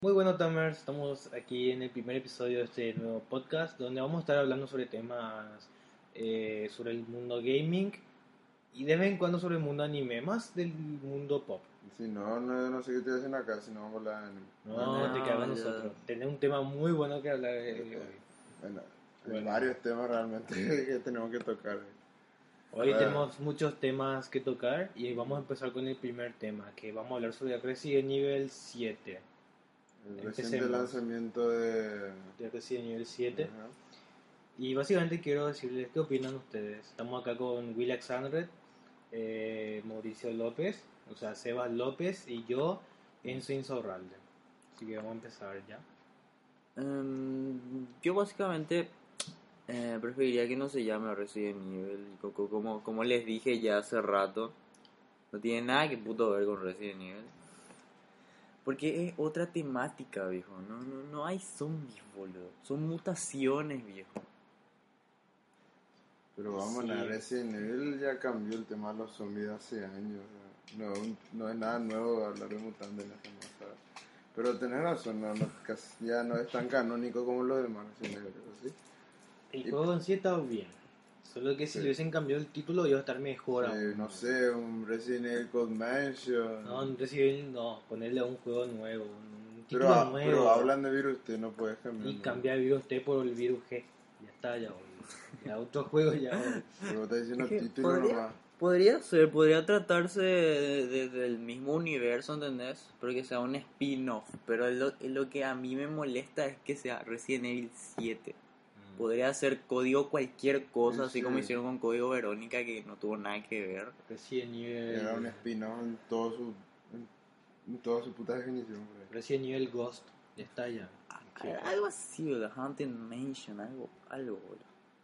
Muy bueno, Tamers. Estamos aquí en el primer episodio de este nuevo podcast donde vamos a estar hablando sobre temas eh, sobre el mundo gaming y de vez en cuando sobre el mundo anime, más del mundo pop. Si no, no, no sé qué estoy haciendo acá, si no vamos a hablar de anime. No, te quedamos nosotros. Tenemos un tema muy bueno que hablar eh, hoy. Bueno, hay Bueno. varios temas realmente que tenemos que tocar. Hoy Ah. tenemos muchos temas que tocar y vamos a empezar con el primer tema, que vamos a hablar sobre Resident Evil 7. El reciente lanzamiento de... De Resident Evil 7. Ajá. Y básicamente quiero decirles qué opinan ustedes. Estamos acá con Will Alexandre, eh, Mauricio López, o sea, Sebas López y yo, Enzo Insaurralde. Así que vamos a empezar ya. Em, yo básicamente eh, preferiría que no se llame Resident Evil. Co- co- Como, como les dije ya hace rato, no tiene nada que puto ver con Resident Evil. Porque es otra temática, viejo. No, no, no hay zombies, boludo. Son mutaciones, viejo. Pero vamos, Sí. a Resident Evil ya cambió el tema de los zombies hace años. No, no es nada nuevo hablar de mutantes en esta masa. Pero tenés razón, no, no, ya no es tan canónico como lo demás Resident Evil, ¿sí? El Y- juego en sí está bien. Solo que si Sí. le hubiesen cambiado el título iba a estar mejor. Aún. no sé, un Resident Evil Code Mansion. No, en Resident Evil no, ponerle a un juego nuevo, un título pero, ah, nuevo. pero hablan de virus, usted no puedes cambiar. Y ¿no? cambiar el virus T por el virus G. Ya está, ya, boludo. Ya otro juego ya. boludo. Pero estás diciendo Es que título podría- nomás. Podría ser, podría tratarse de- de- del mismo universo, ¿entendés? Pero que sea un spin-off. Pero lo, lo que a mí me molesta es que sea Resident Evil 7. Podría ser código cualquier cosa, Sí, así sí. como hicieron con código Verónica, que no tuvo nada que ver. Resident Evil. Era un spin-off en, todo su, en, en toda su puta definición. Resident Evil Ghost. Ya está ya. Sí. Algo así, The Haunted Mansion, algo, algo, boludo.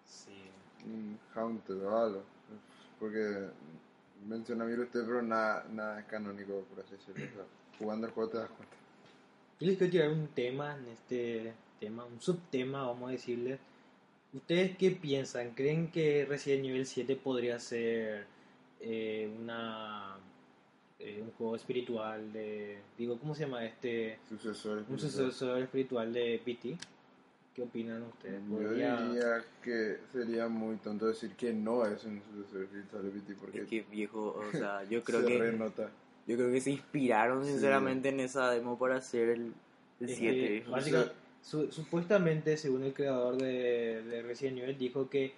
Sí. Un Haunted o algo. Porque menciona virus usted, pero nada, nada es canónico, por así decirlo. O sea, jugando el juego te das cuenta. Yo les quiero tirar un tema en este tema, un subtema, vamos a decirle. ¿Ustedes qué piensan? ¿Creen que Resident Evil 7 podría ser eh, una eh, un juego espiritual de digo cómo se llama este Sucesores. un sucesor espiritual de PT? ¿Qué opinan ustedes? Yo ¿Podría- diría que sería muy tonto decir que no es un sucesor espiritual de BT porque Es que viejo, o sea, yo creo se que renota. yo creo que se inspiraron Sí. sinceramente en esa demo para hacer el, el Es 7. que, viejo. básica- su- supuestamente, según el creador de, de Resident Evil, dijo que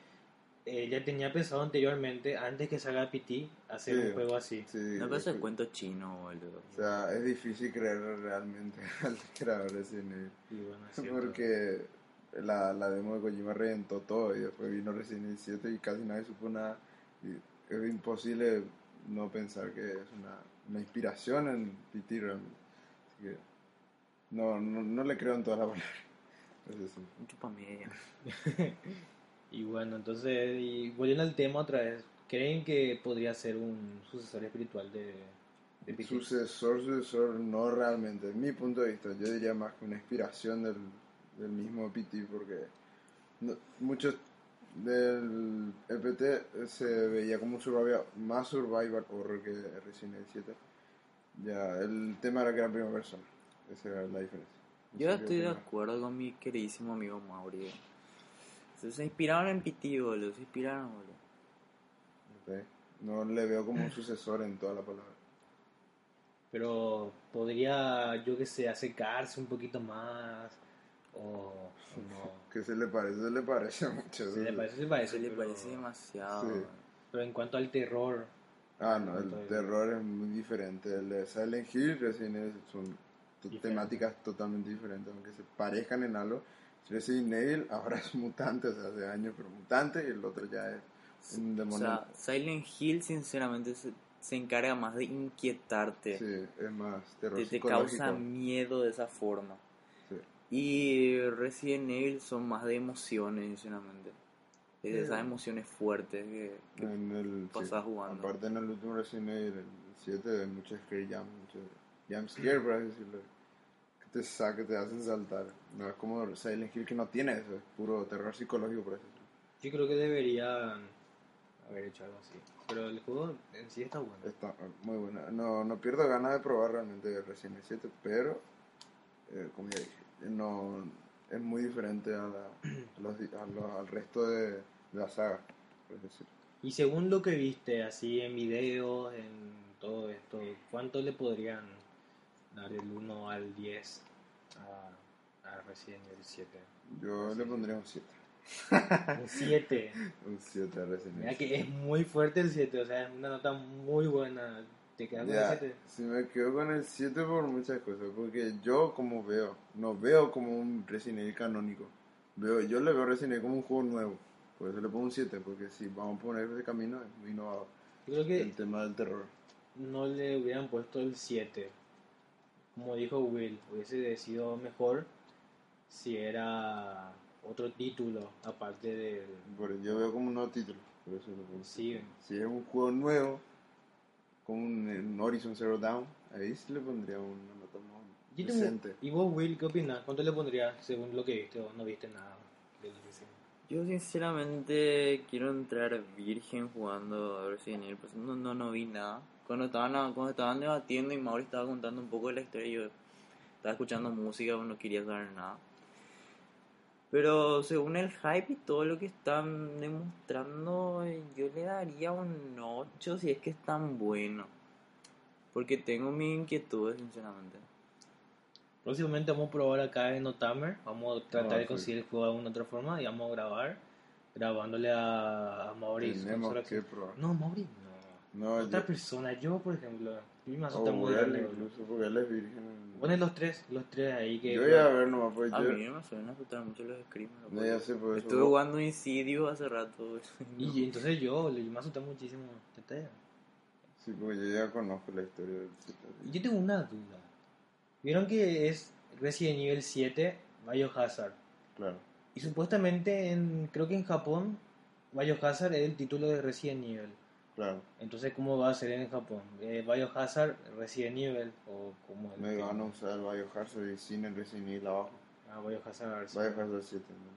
eh, ya tenía pensado anteriormente, antes que salga PT, hacer Sí. un juego así. Sí, No pero es el sí. cuento chino, boludo. O sea, es difícil creer realmente al creador de Resident Evil. Y bueno, es. Porque la, la demo de Kojima reventó todo y después vino Resident Evil 7 y casi nadie supo nada. Y es imposible no pensar que es una, una inspiración en PT realmente. Así que no, no, no le creo en toda la palabra. Es eso. Mucho pa' media. Y bueno, entonces, y volviendo al tema otra vez, ¿creen que podría ser un sucesor espiritual de, de PT? Sucesor, sucesor, no realmente. En mi punto de vista, yo diría más que una inspiración del, del mismo PT, porque no- muchos del EPT se veía como un survival, más survival horror que Resident Evil 7. Ya, el tema era que era primera persona. Esa era la diferencia. No Yo estoy de acuerdo con mi queridísimo amigo Mauri. Se, se inspiraron en PT, boludo. Se inspiraron, boludo. Ok. No le veo como un sucesor en toda la palabra. Pero podría, yo que sé, acercarse un poquito más, o, o no. ¿Qué se le parece? Se le parece mucho. Se le parece, se parece, Eso le pero- parece demasiado. Sí. Pero en cuanto al terror, Ah, no, el terror es muy diferente. El de Silent Hill, Resident Evil son t- Diferente. temáticas totalmente diferentes, aunque se parezcan en algo. Resident Evil ahora es mutante, o sea, hace años, pero mutante, y el otro ya es un O demonio. sea, Silent Hill sinceramente se, se encarga más de inquietarte. sí, es más terror te, te causa miedo de esa forma. Sí. Y Resident Evil son más de emociones, sinceramente. Es de Sí. esas emociones fuertes que, que el, pasás jugando. Aparte en el último Resident Evil, el 7, hay mucho scare jump, mucho jump scare, por así decirlo. Te saca, te hacen saltar. No es como Silent Hill que no tiene eso, es puro terror psicológico, por decirlo. Yo creo que deberían haber hecho algo así. Pero el juego en sí está bueno. Está muy buena. No, no pierdo ganas de probar realmente Resident Evil 7, pero, eh, como ya dije, no, es muy diferente a la- a los a lo- al resto de, de la saga, por así decirlo. Y según lo que viste, así en videos, en todo esto, ¿cuánto le podrían dar del 1 al 10 a, a Resident Evil 7? Yo Sí. le pondría un 7. Un 7. Un 7 a Resident Mira Evil. que es muy fuerte el 7, o sea, es una nota muy buena. ¿Te quedas con Ya, el 7? si me quedo con el 7 por muchas cosas, porque yo como veo, no veo como un Resident Evil canónico, veo, yo le veo Resident Evil como un juego nuevo, por eso le pongo un 7, porque si vamos a poner ese camino es muy innovador, creo que el tema del terror. no le hubieran puesto el 7. Como dijo Will, hubiese sido mejor si era otro título, aparte del... Por- yo veo como un nuevo título, por eso pongo Sí. 7. Si es un juego nuevo, como un, un Horizon Zero Dawn, ahí sí le pondría una nota más Yo tengo- decente. ¿Y vos, Will, qué opinas? ¿Cuánto le pondrías según lo que viste o no viste nada del Resident? Yo sinceramente quiero entrar virgen jugando a Resident Evil, pues no, no, no vi nada. Cuando estaban, cuando estaban debatiendo y Mauri estaba contando un poco de la historia, yo estaba escuchando música, no quería saber nada. Pero según el hype y todo lo que están demostrando, yo le daría un 8 si es que es tan bueno. Porque tengo mis inquietudes, sinceramente. Próximamente vamos a probar acá en Otamer. Vamos a tratar Ah, de sí. conseguir el juego de alguna otra forma y vamos a grabar. Grabándole a, a Mauricio. Tenemos que probar. No, Mauricio no. Otra yo, persona, yo por ejemplo. Muy Will grande. incluso, porque él es virgen. Ponen los tres, los tres ahí que. Yo voy a ver nomás, pues A yo... mí no me asustar mucho los screamers. No, ya sé, por eso Estuve jugando Insidio hace rato. Y entonces yo, yo me asusté muchísimo. Sí, porque yo ya conozco la historia del sitio. Y Yo tengo una duda. ¿Vieron que es Resident Evil 7 Biohazard? Claro. Y supuestamente, en, creo que en Japón, Biohazard es el título de Resident Evil. Claro. Entonces, ¿cómo va a ser en Japón? Eh, Biohazard, Resident Evil, o cómo es? Me van a usar el Biohazard y sin el Resident Evil abajo. Ah, Biohazard. sí. Biohazard 7. ¿no?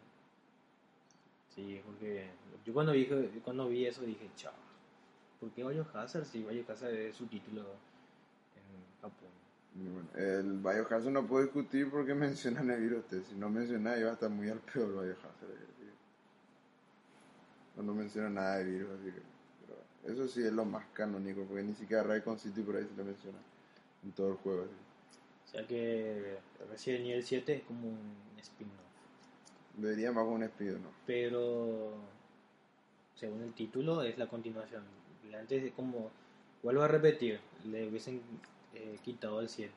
Sí, porque yo cuando vi, cuando vi eso dije, chao. ¿Por qué Biohazard? Si Biohazard es su título en Japón. Bueno, el Biohazard no puedo discutir porque mencionan el virus. Si no menciona, iba a estar muy al peor el Biohazard. así que- O no menciona nada de virus, así que. Eso sí es lo más canónico, porque ni siquiera Raycon City por ahí se lo menciona en todo el juego. O sea que Resident Evil 7 es como un spin-off. Debería más un espíritu, ¿no? Pero según el título es la continuación. Antes de como, vuelvo a repetir, le hubiesen eh, quitado el 7.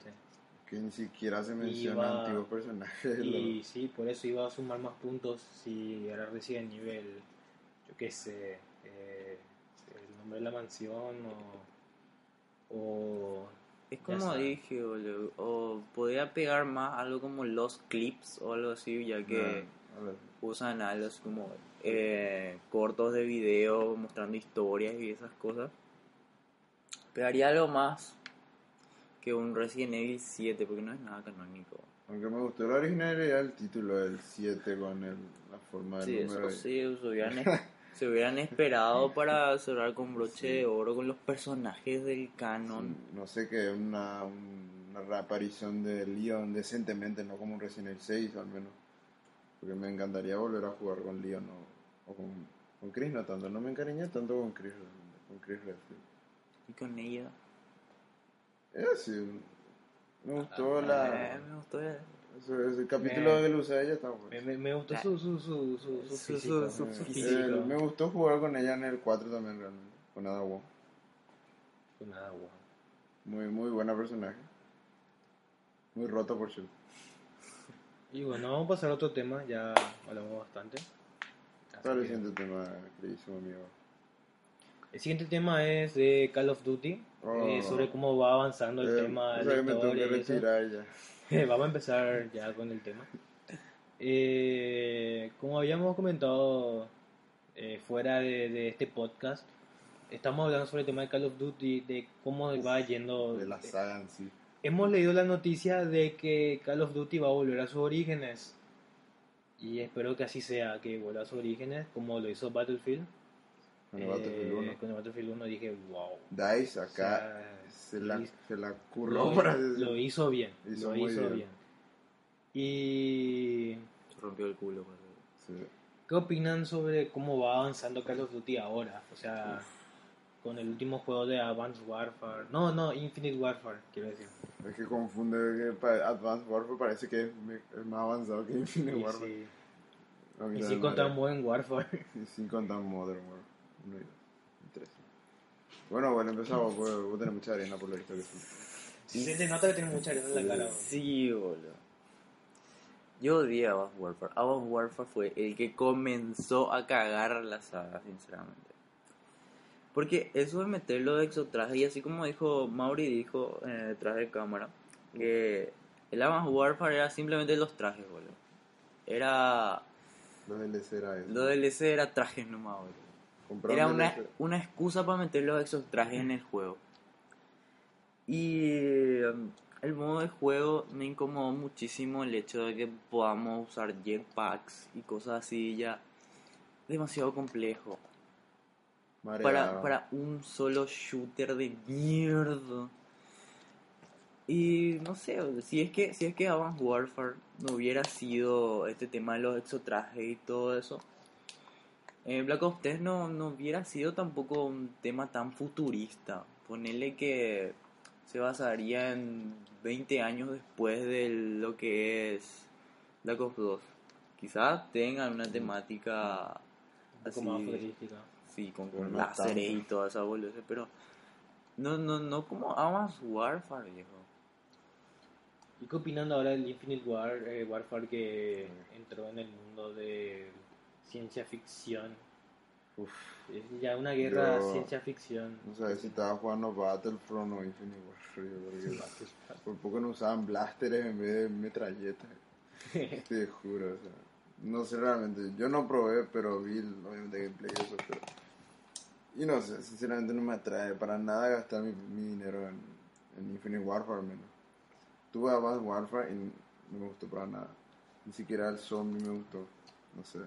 Que ni siquiera se menciona Iba- antiguos personajes. Y lo- sí, por eso iba a sumar más puntos si era Resident Evil, yo qué sé, eh, nombre de la mansión o... o Es como dije, boludo. O podría pegar más algo como los clips o algo así, ya que Ah, usan algo así como eh, cortos de video mostrando historias y esas cosas. Pegaría algo más que un Resident Evil 7, porque no es nada canónico. Aunque me gustó la originalidad del título del 7 con el, la forma del Sí, número. eso ahí. sí, se hubieran, es- se hubieran esperado para cerrar con broche de oro con los personajes del canon. No sé qué, una, una reaparición de Leon decentemente, no como un Resident Evil 6 al menos. Porque me encantaría volver a jugar con Leon o, o con, con Chris, no tanto. No me encariñé tanto con Chris, con Chris Redfield. Y con ella. Es sí, me gustó Eh, la... me gustó el- capítulo Me- lo usa ella está bueno. me, me gustó su, su, su, su, su Su- físico. su- Eh, su eh, físico. me gustó jugar con ella en el 4 también realmente, con Ada Wong. Pues nada, guau. Muy, muy buena personaje. Muy roto por cierto. Y bueno, vamos a pasar a otro tema, ya hablamos bastante. ¿Cuál es el siguiente tema, queridísimo amigo? El siguiente tema es de Call of Duty, Oh. eh, sobre cómo va avanzando el Eh, tema o de la que me tengo que historia Vamos a empezar ya con el tema. Eh, como habíamos comentado eh, fuera de, de este podcast, estamos hablando sobre el tema de Call of Duty, de cómo va yendo. De la saga en sí. Hemos leído la noticia de que Call of Duty va a volver a sus orígenes. Y espero que así sea, que vuelva a sus orígenes, como lo hizo Battlefield. Con el Eh, Battlefield 1. Con el Battlefield 1 dije, wow. DICE acá O sea, se, la, hizo- se la curró Lo, para lo hizo bien, Hizo lo hizo bien. bien. Y Se rompió el culo. Sí. ¿Qué opinan sobre cómo va avanzando Call of Duty ahora? O sea, con el último juego de Advanced Warfare. No, no, Infinite Warfare, quiero decir. Es que confunde que Advanced Warfare parece que es, más avanzado que Infinite Y, Warfare. sí. Y sin contar. Modern Warfare. Y sin contar Modern Warfare. Uno y. Bueno, bueno, empezamos. Pues, vos tenés mucha arena por lo visto que sí. Se te nota que tiene mucha arena en la cara. bro. Sí, boludo. Yo odié a Advanced Warfare. Advanced Warfare fue el que comenzó a cagar la saga, sinceramente. Porque eso de meterlo de exotraje, y así como dijo Mauri, dijo eh, detrás de cámara, que el Advanced Warfare era simplemente los trajes, boludo. Era. Los DLC era eso. Lo DLC era trajes nomás, boludo. Era un una, una excusa para meter los exotrajes en el juego. Y um, el modo de juego me incomodó muchísimo el hecho de que podamos usar jetpacks y cosas así ya demasiado complejo para, para un solo shooter de mierda. Y no sé, si es que si es que Advanced Warfare no hubiera sido este tema de los exotrajes y todo eso, eh, Black Ops 3 no, no hubiera sido tampoco un tema tan futurista. Ponerle que se basaría en 20 años después de lo que es Black Ops 2. Quizás tengan una temática Un poco así, más futurística. sí, con, con láseres y toda esa boludez, pero no, no, no como Advanced Warfare, viejo. ¿Y qué opinan ahora del Infinite War, eh, Warfare que entró en el mundo de ciencia ficción? Uf, Es ya una guerra Yo- ciencia ficción. no sabes si estaba jugando Battlefront o Infinite Warfare. Por poco no usaban blasters en vez de metralletas. Te juro, o sea. No sé realmente. Yo no probé, pero vi obviamente gameplay y eso. Pero... Y no sé, sinceramente no me atrae para nada gastar mi, mi dinero en, en Infinite Warfare al menos. Tuve Advanced Warfare y no me gustó para nada. Ni siquiera el zombie me gustó. No sé.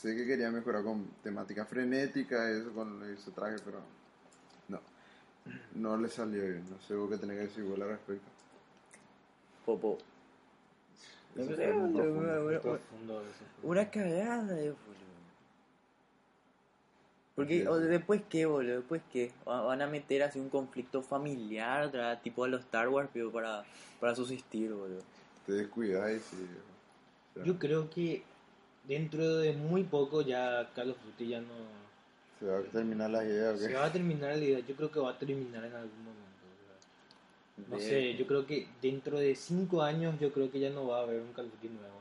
Sé que quería mejorar con temática frenética y eso con ese traje, pero no. No le salió bien. No sé vos qué tenés que decir vos al respecto. Popo. Eso No fue sé, muy boludo, profundo. una- Profundo cagada, eh, boludo. Porque Sí, o después qué, boludo, después qué, Va- van a meter así un conflicto familiar, otra vez, tipo a los Star Wars, pero para, para subsistir, boludo. Te descuidas y sí. o sea, Yo creo que dentro de muy poco ya Call of Duty ya no Se va a terminar la idea, ¿o qué? se va a terminar la idea. Yo creo que va a terminar en algún momento. o sea, No sé, yo creo que dentro de 5 años yo creo que ya no va a haber un Call of Duty nuevo.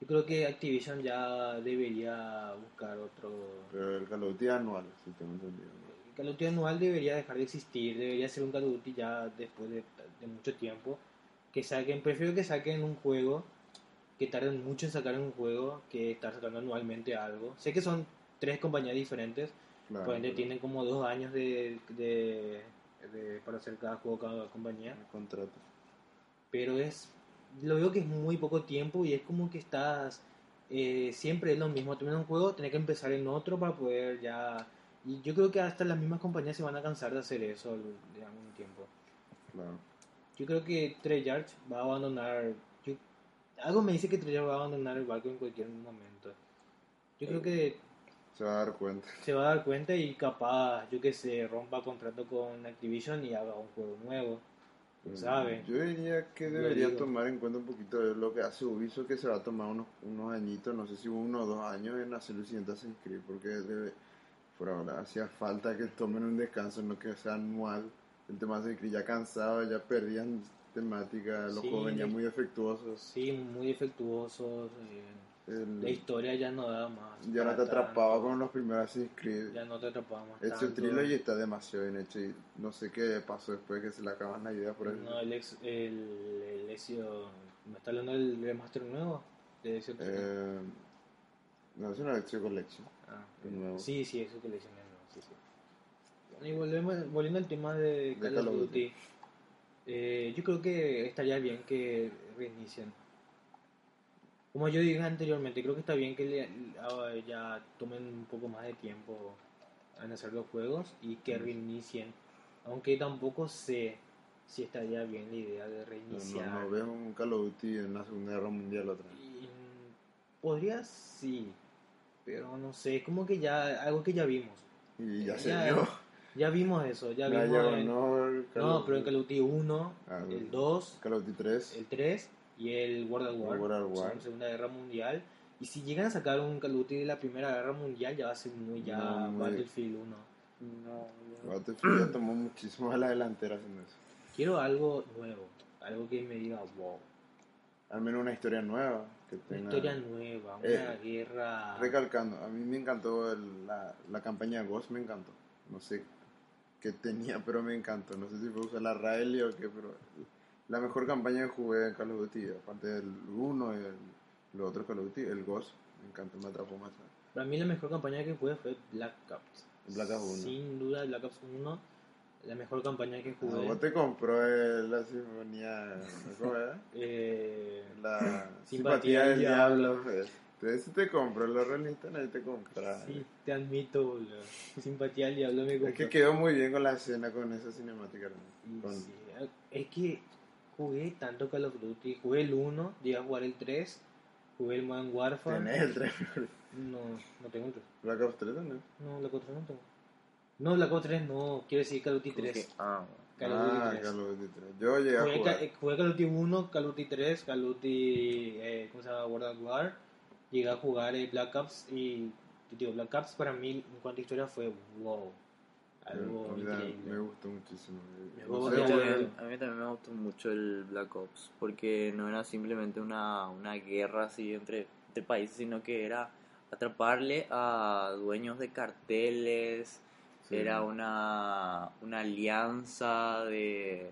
Yo creo que Activision ya debería buscar otro... Pero el Call of Duty anual, si tengo entendido. El Call of Duty anual debería dejar de existir, debería ser un Call of Duty ya después de, de mucho tiempo. Que saquen, prefiero que saquen un juego, que tarden mucho en sacar un juego, que estar sacando anualmente algo. Sé que son tres compañías diferentes, Claro. por ende tienen como dos años de, de- de- para hacer cada juego, cada compañía. El contrato. Pero es, lo veo que es muy poco tiempo y es como que estás, eh, siempre es lo mismo, terminas un juego, tenés que empezar en otro para poder ya... Y yo creo que hasta las mismas compañías se van a cansar de hacer eso de algún tiempo. Claro. Yo creo que Treyarch va a abandonar... algo me dice que Treyarch va a abandonar el barco en cualquier momento. Yo creo que Se va a dar cuenta. se va a dar cuenta y capaz, yo que sé, rompa contrato con Activision y haga un juego nuevo. ¿Quién sabe? Yo diría que debería tomar en cuenta un poquito de lo que hace Ubisoft, que se va a tomar unos, unos añitos, no sé si uno o dos años en hacer el siguiente Assassin's Creed, porque debe, por ahora hacía falta que tomen un descanso, no que sea anual. El tema de Creed ya cansado, ya perdían temática, los Sí, juegos venían muy defectuosos. Sí, muy defectuosos. eh, el- La historia ya no da más. ya no te atrapaba tanto. con los primeros Assassin's Creed. Ya no te atrapaba más. Tanto. trilogy está demasiado bien hecho y no sé qué pasó después que se le acaban las ideas por eso. No, el ex. El, el Ezio- ¿Me está hablando del remaster nuevo? De? Eh, no, es una Ezio Collection. Ah, nuevo. Sí, sí, eso que le hicieron, sí, sí. Y volvemos, volviendo al tema de Call, of Duty, eh, yo creo que estaría bien que reinicien. Como yo dije anteriormente, creo que está bien que le- ah, ya tomen un poco más de tiempo en hacer los juegos y que reinicien. Aunque tampoco sé si estaría bien la idea de No, reiniciar. no, no veo un Call of Duty en la Segunda Guerra Mundial otra vez. Mm, podría sí, pero no sé, es como que ya algo que ya vimos. Y ya se Ya, vio. Ya vimos eso, ya Ya vimos no, el Call no, of pero en Call of Duty 1, Ah, el 2, Call of Duty 3. el 3 y el World at War, World War. son Segunda Guerra Mundial. Y si llegan a sacar un Call of Duty de la Primera Guerra Mundial, ya va a ser muy ya No, Battlefield 1. No, ya- Battlefield ya tomó muchísimo a la delantera haciendo eso. Quiero algo nuevo, algo que me diga, wow, Al menos una historia nueva. Que una tenga... historia nueva, una Eh, guerra. Recalcando, a mí me encantó el- la, la campaña de Ghost, me encantó. No sé qué tenía, pero me encantó. No sé si fue usar la Riley o qué, pero la mejor campaña que jugué en Call of Duty, aparte del 1 y el, los otros Call of Duty, el Ghost, me encantó, me atrapó más. Para mí la mejor campaña que jugué fue Black Ops. Black Ops 1. Sin duda, Black Ops 1, la mejor campaña que jugué. vos te compró el- la sinfonía, ¿cómo era? Eh, La Simpatía simpatía del del diablo. diablo. pues. Entonces si te compro los realistas, nadie te compra. sí, te admito, boludo. Simpatía al diablo me Es que quedó muy bien con la escena, con esa cinemática. ¿no? Y Con- sí, es que jugué tanto Call of Duty. Jugué el 1, llegué a jugar el 3, jugué el Modern Warfare. Tenés el 3. No, no tengo el 3. Black Ops 3 también. No, Black Ops 3 no tengo. No, Black Ops 3 no, quiero decir Call of Duty ¿cómo 3. que? Ah, Call of Duty ah, 3. Call of Duty 3. Yo llegué a Jugué, jugar. Ca- eh, jugué Call of Duty 1, Call of Duty 3, Call of Duty, eh, ¿cómo se llama? World at War. Llegué a jugar eh, Black Ops y, digo, Black Ops para mí en cuanto a historia fue wow. Algo también increíble. Me gustó muchísimo. Me gustó A mí, también, a mí también me gustó mucho el Black Ops, porque no era simplemente una, una guerra así entre, entre países, sino que era atraparle a dueños de carteles, Sí. era una, una alianza de...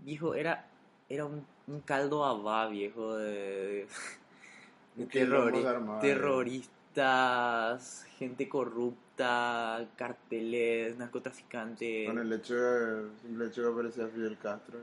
Viejo, era, era un, un caldo abá, viejo, de, de Un quilombo terrori- armado. Terroristas, gente corrupta, carteles, narcotraficantes. Con el hecho de, el hecho que aparecía Fidel Castro.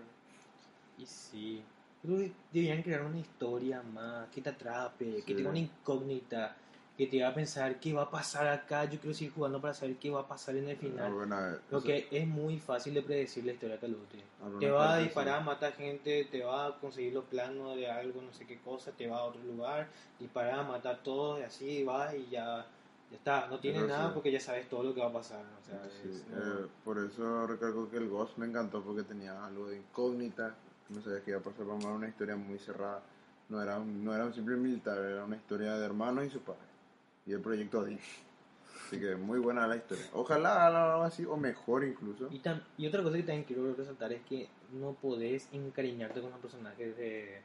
Y sí, creo que deberían crear una historia más que te atrape, que Sí. tenga una incógnita, que te haga pensar qué va a pasar acá. Yo quiero seguir jugando para saber qué va a pasar en el final. A ver, Porque es muy fácil de predecir la historia de Call of Duty. Te va a disparar, matar gente, te va a conseguir los planos de algo, no sé qué cosa, te va a otro lugar, disparar, matar a todos y así vas y ya, ya está. No tienes nada sí. porque ya sabes todo lo que va a pasar. O sea, Sí, es- eh, por eso recalco que el Ghost me encantó porque tenía algo de incógnita, no sabía qué iba a pasar, vamos a ver una historia muy cerrada, no era un, no era un simple militar, era una historia de hermanos y su padre, y el proyecto Odin. Así que muy buena la historia. Ojalá hagan algo así, o mejor incluso. Y, tam- y otra cosa que también quiero resaltar es que no podés encariñarte con los personajes de,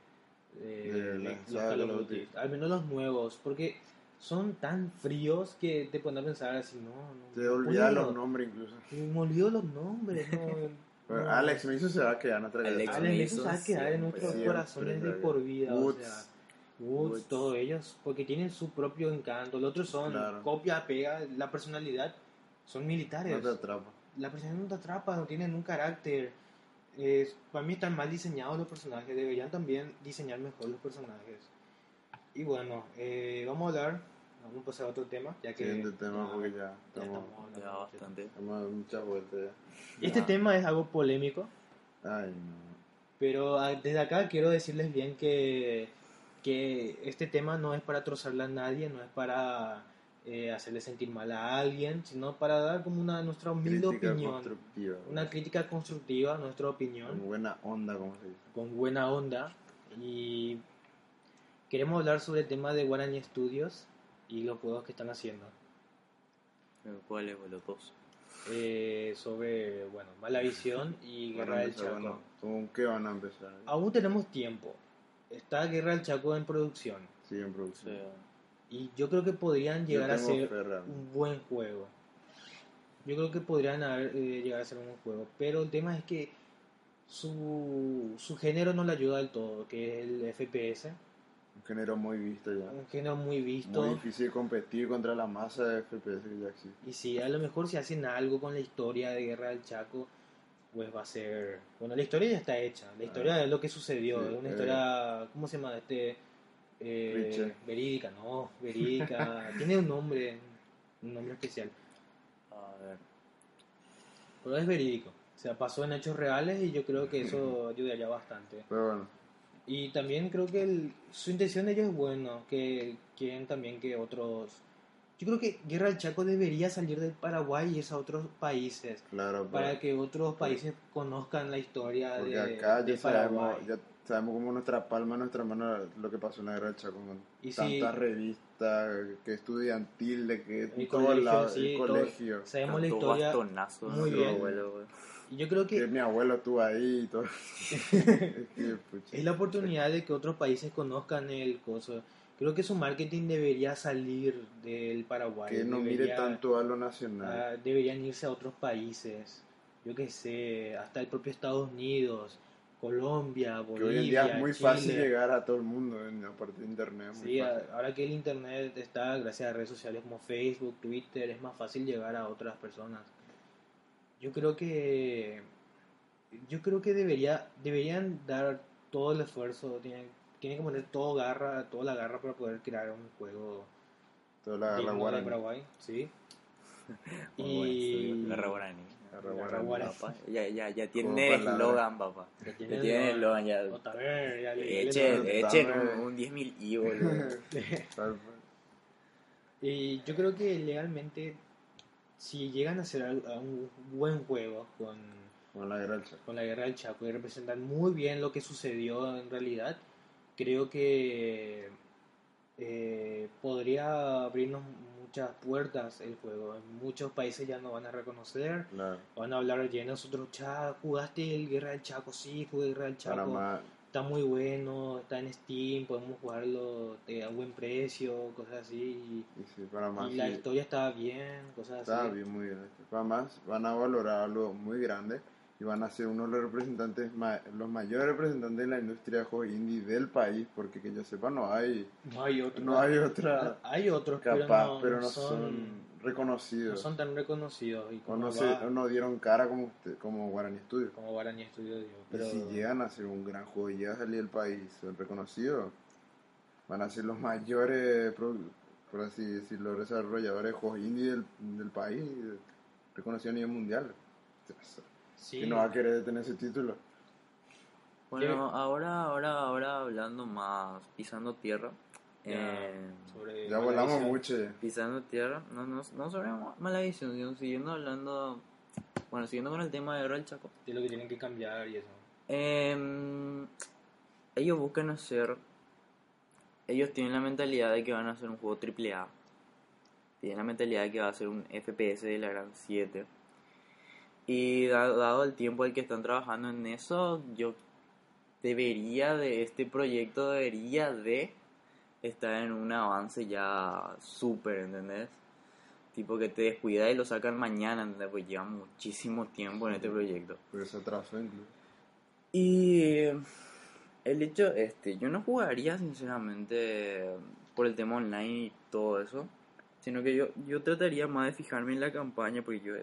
de, De la los Call of Duty. Al menos los nuevos, porque son tan fríos que te ponen a pensar así, no, no. Te olvidas los nombres incluso. Me olvido los nombres, no. Pero no. Alex me hizo se va a quedar en otra Alex. Alex, Mason eso va a quedar en siempre, nuestros siempre, corazones de por vida. Woods. O sea, Woods, Woods. todos ellos, porque tienen su propio encanto. Los otros son Claro. copia, pega, la personalidad. Son militares. No te atrapa. La personalidad no te atrapa, no tienen un carácter. Es- para mí están mal diseñados los personajes. Deberían también diseñar mejor los personajes. Y bueno, eh, vamos a hablar. Vamos a pasar a otro tema. Ya que Siguiente tema ya- porque ya ya estamos, hablando Ya bastante. estamos dando muchas vueltas ya. Este Ya. tema es algo polémico. Ay, no. Pero ah, desde acá quiero decirles bien que, que este tema no es para trozarle a nadie, no es para eh, hacerle sentir mal a alguien, sino para dar como una nuestra humilde Crítica opinión, constructiva. una crítica constructiva, nuestra opinión, Con buena onda, como se dice. con buena onda. Y queremos hablar sobre el tema de Guaraní Studios y los juegos que están haciendo. ¿Cuáles o los dos? Eh, sobre, bueno, Mala Visión y Guerra del Chaco. bueno, ¿Con qué van a empezar? Aún tenemos tiempo. Está Guerra del Chaco en producción. Sí, en producción. Y yo creo que podrían llegar a ser un buen juego. Yo creo que podrían haber, eh, llegar a ser un buen juego. Pero el tema es que su, su género no le ayuda del todo, que es el FPS. Un género muy visto ya. Un género muy visto. Muy difícil competir contra la masa de FPS que ya existe. Y si a lo mejor si hacen algo con la historia de Guerra del Chaco, pues va a ser... Bueno, la historia ya está hecha. La historia es lo que sucedió. Sí, es una eh. historia... ¿Cómo se llama? Este... eh, verídica, no. Verídica. Tiene un nombre. Un nombre especial. A ver. Pero es verídico. O sea, pasó en hechos reales y yo creo que eso ayudaría bastante. Pero bueno, Y también creo que el- su intención de ellos es bueno, que quieren también que otros... Yo creo que Guerra del Chaco debería salir del Paraguay y irse a otros países, claro, para pero- que otros países conozcan la historia porque de, acá de ya sabemos, Paraguay. ya sabemos como nuestra palma, nuestra mano, lo que pasó en la guerra del Chaco Y si- revistas, que estudiantil, de que El en todos colegio, sí, el todo- colegio. Sabemos la historia bastonazo, muy bien. abuelo, y yo creo Que que mi abuelo estuvo ahí y todo. Es que, pucha. es la oportunidad de que otros países conozcan el coso. Creo que su marketing debería salir del Paraguay. que no mire debería- tanto a lo nacional. Ah, deberían irse a otros países. Yo qué sé, hasta el propio Estados Unidos, Colombia, que Bolivia. hoy en día es muy Chile. fácil llegar a todo el mundo, en, aparte de internet. es muy Sí, fácil. ahora que el internet está, gracias a redes sociales como Facebook, Twitter, es más fácil llegar a otras personas. Yo creo que yo creo que debería deberían dar todo el esfuerzo, tienen, tienen que poner todo garra, toda la garra para poder crear un juego Toda la garra de. Paraguay, sí. Y guaraní. Papá, ya, ya, ya tiene palabra. eslogan, papá. Ya tiene lo- eslogan, ya. Echen, un, un 10.000 i, boludo. Y yo creo que legalmente, si llegan a hacer un buen juego con, Como la guerra del Chaco. con la guerra del Chaco y representar muy bien lo que sucedió en realidad, creo que eh, podría abrirnos muchas puertas el juego. En muchos países ya no van a reconocer, van a hablar ya nosotros, jugaste el Guerra del Chaco, sí, jugué Guerra del Chaco. Panamá, está muy bueno, está en Steam, podemos jugarlo eh, a buen precio, cosas así. y sí, Panamá Y, la sí, historia está bien, cosas está así. bien, muy bien. Además, van a valorar algo muy grande y van a ser uno de los representantes, ma- los mayores representantes de la industria de juegos indie del país, porque que yo sepa, no hay, No hay otro. no hay otra Hay otros, capaz, pero no, son, son, no reconocidos. son tan reconocidos. Y o, como, no se, va- o no dieron cara como, usted- como Guarani Studio. como. Y Pero si llegan a ser un gran juego y llega a salir del país, son reconocidos, van a ser los mayores, por así decirlo, desarrolladores de juegos indie del, del país, reconocidos a nivel mundial. Sí, ¿Quién no va a querer detener ese título? Bueno, ahora, ahora, ahora hablando más, pisando tierra. ya, eh, sobre Ya volamos Malavisión. mucho. pisando tierra, no, no, no sobre mala visión, sino siguiendo hablando, bueno, siguiendo con el tema de Guerra del Chaco. de lo que tienen que cambiar y eso. Em, ellos buscan hacer, ellos tienen la mentalidad de que van a hacer un juego triple A. Tienen la mentalidad de que va a ser un FPS de la gran 7. Y da- dado el tiempo al que están trabajando en eso, yo debería de, este proyecto debería de estar en un avance ya súper, ¿entendés? Tipo que te descuida y lo sacan mañana, ¿entendés? Pues lleva muchísimo tiempo en este proyecto. Pero se atrasó incluso. Y el hecho, este, yo no jugaría sinceramente por el tema online y todo eso, sino que yo, yo trataría más de fijarme en la campaña, porque yo,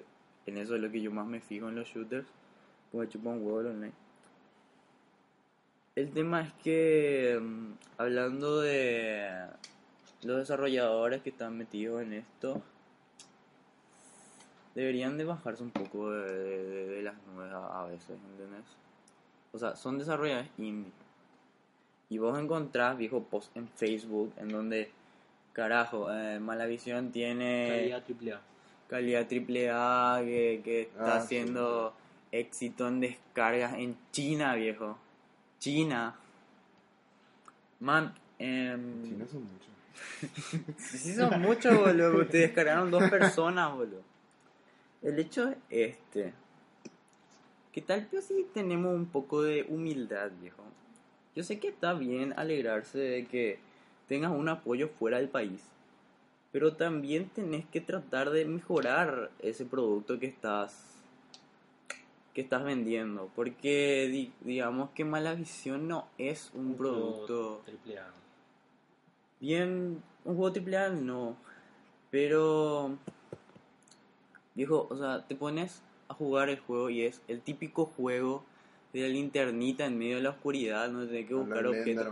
en eso es lo que yo más me fijo en los shooters, pues chupa un huevo el online. El tema es que, mm, hablando de los desarrolladores que están metidos en esto, deberían de bajarse un poco de, las nubes a, veces, ¿entendés? O sea, son desarrolladores indie. Y vos encontrás, viejo, post en Facebook en donde, carajo, eh, Malavisión tiene. Calidad triple A, que, que está Ah, sí, haciendo éxito en descargas en China, viejo. China. Man, Sí, no son muchos. Sí, son muchos, boludo. Te descargaron dos personas, boludo. El hecho es este. ¿Qué tal que si tenemos un poco de humildad, viejo? yo sé que está bien alegrarse de que tengas un apoyo fuera del país, pero también tenés que tratar de mejorar ese producto que estás que estás vendiendo, porque di- digamos que Malavisión no es un producto triple A. bien un juego triple A no pero viejo o sea te pones a jugar el juego y es el típico juego de la linternita en medio de la oscuridad no tenés que buscar la objetos.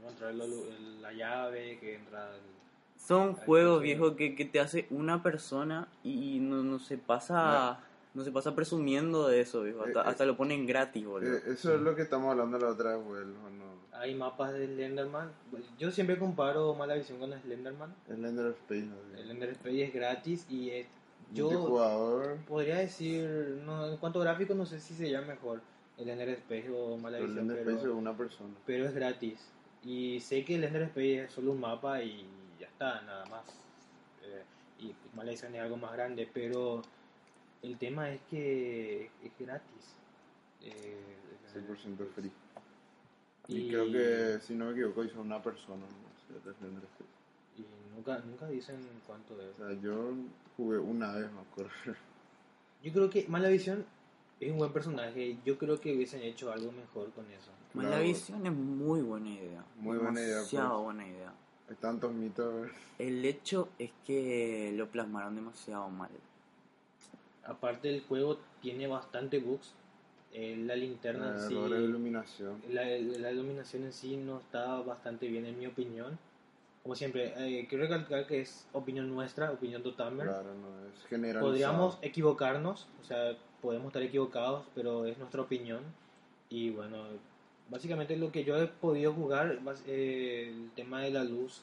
Encontrar la llave que entra. el- son Ay, juegos sí. viejo que, que te hace una persona y no, no se pasa no se pasa presumiendo de eso viejo hasta, Eh, eh, hasta lo ponen gratis boludo Eh, eso es lo que estamos hablando la otra vez, güey. ¿o no? Hay mapas de Slenderman. Yo siempre comparo Malavisión con Slenderman. El Ender Space. así. El Ender Space es gratis y es- yo podría decir, no, en cuanto a gráfico no sé si sería mejor el Ender Space o El Malavisión, Ender Space es pero, una persona. pero es gratis. Y sé que el Ender Space es solo un mapa y está, nada más. Eh, y Malavisión es algo más grande, pero el tema es que es gratis. Eh, 100% free. Y, Y- creo que, si no me equivoco, hizo una persona. y nunca, nunca dicen cuánto es. O sea, yo jugué una vez, me acuerdo. Yo creo que Malavisión es un buen personaje. Yo creo que hubiesen hecho algo mejor con eso. Claro. Malavisión es muy buena idea Muy buena idea, pues. buena idea Hay tantos mitos. El hecho es que lo plasmaron demasiado mal. Aparte el juego tiene bastante bugs. Eh, la linterna en sí, de iluminación. la, la iluminación en sí no está bastante bien en mi opinión. Como siempre, eh, quiero recalcar que es opinión nuestra, opinión Totamer. Claro, no es generalizado. Podríamos equivocarnos, o sea, podemos estar equivocados, pero es nuestra opinión. Y bueno, básicamente lo que yo he podido jugar, eh, el tema de la luz,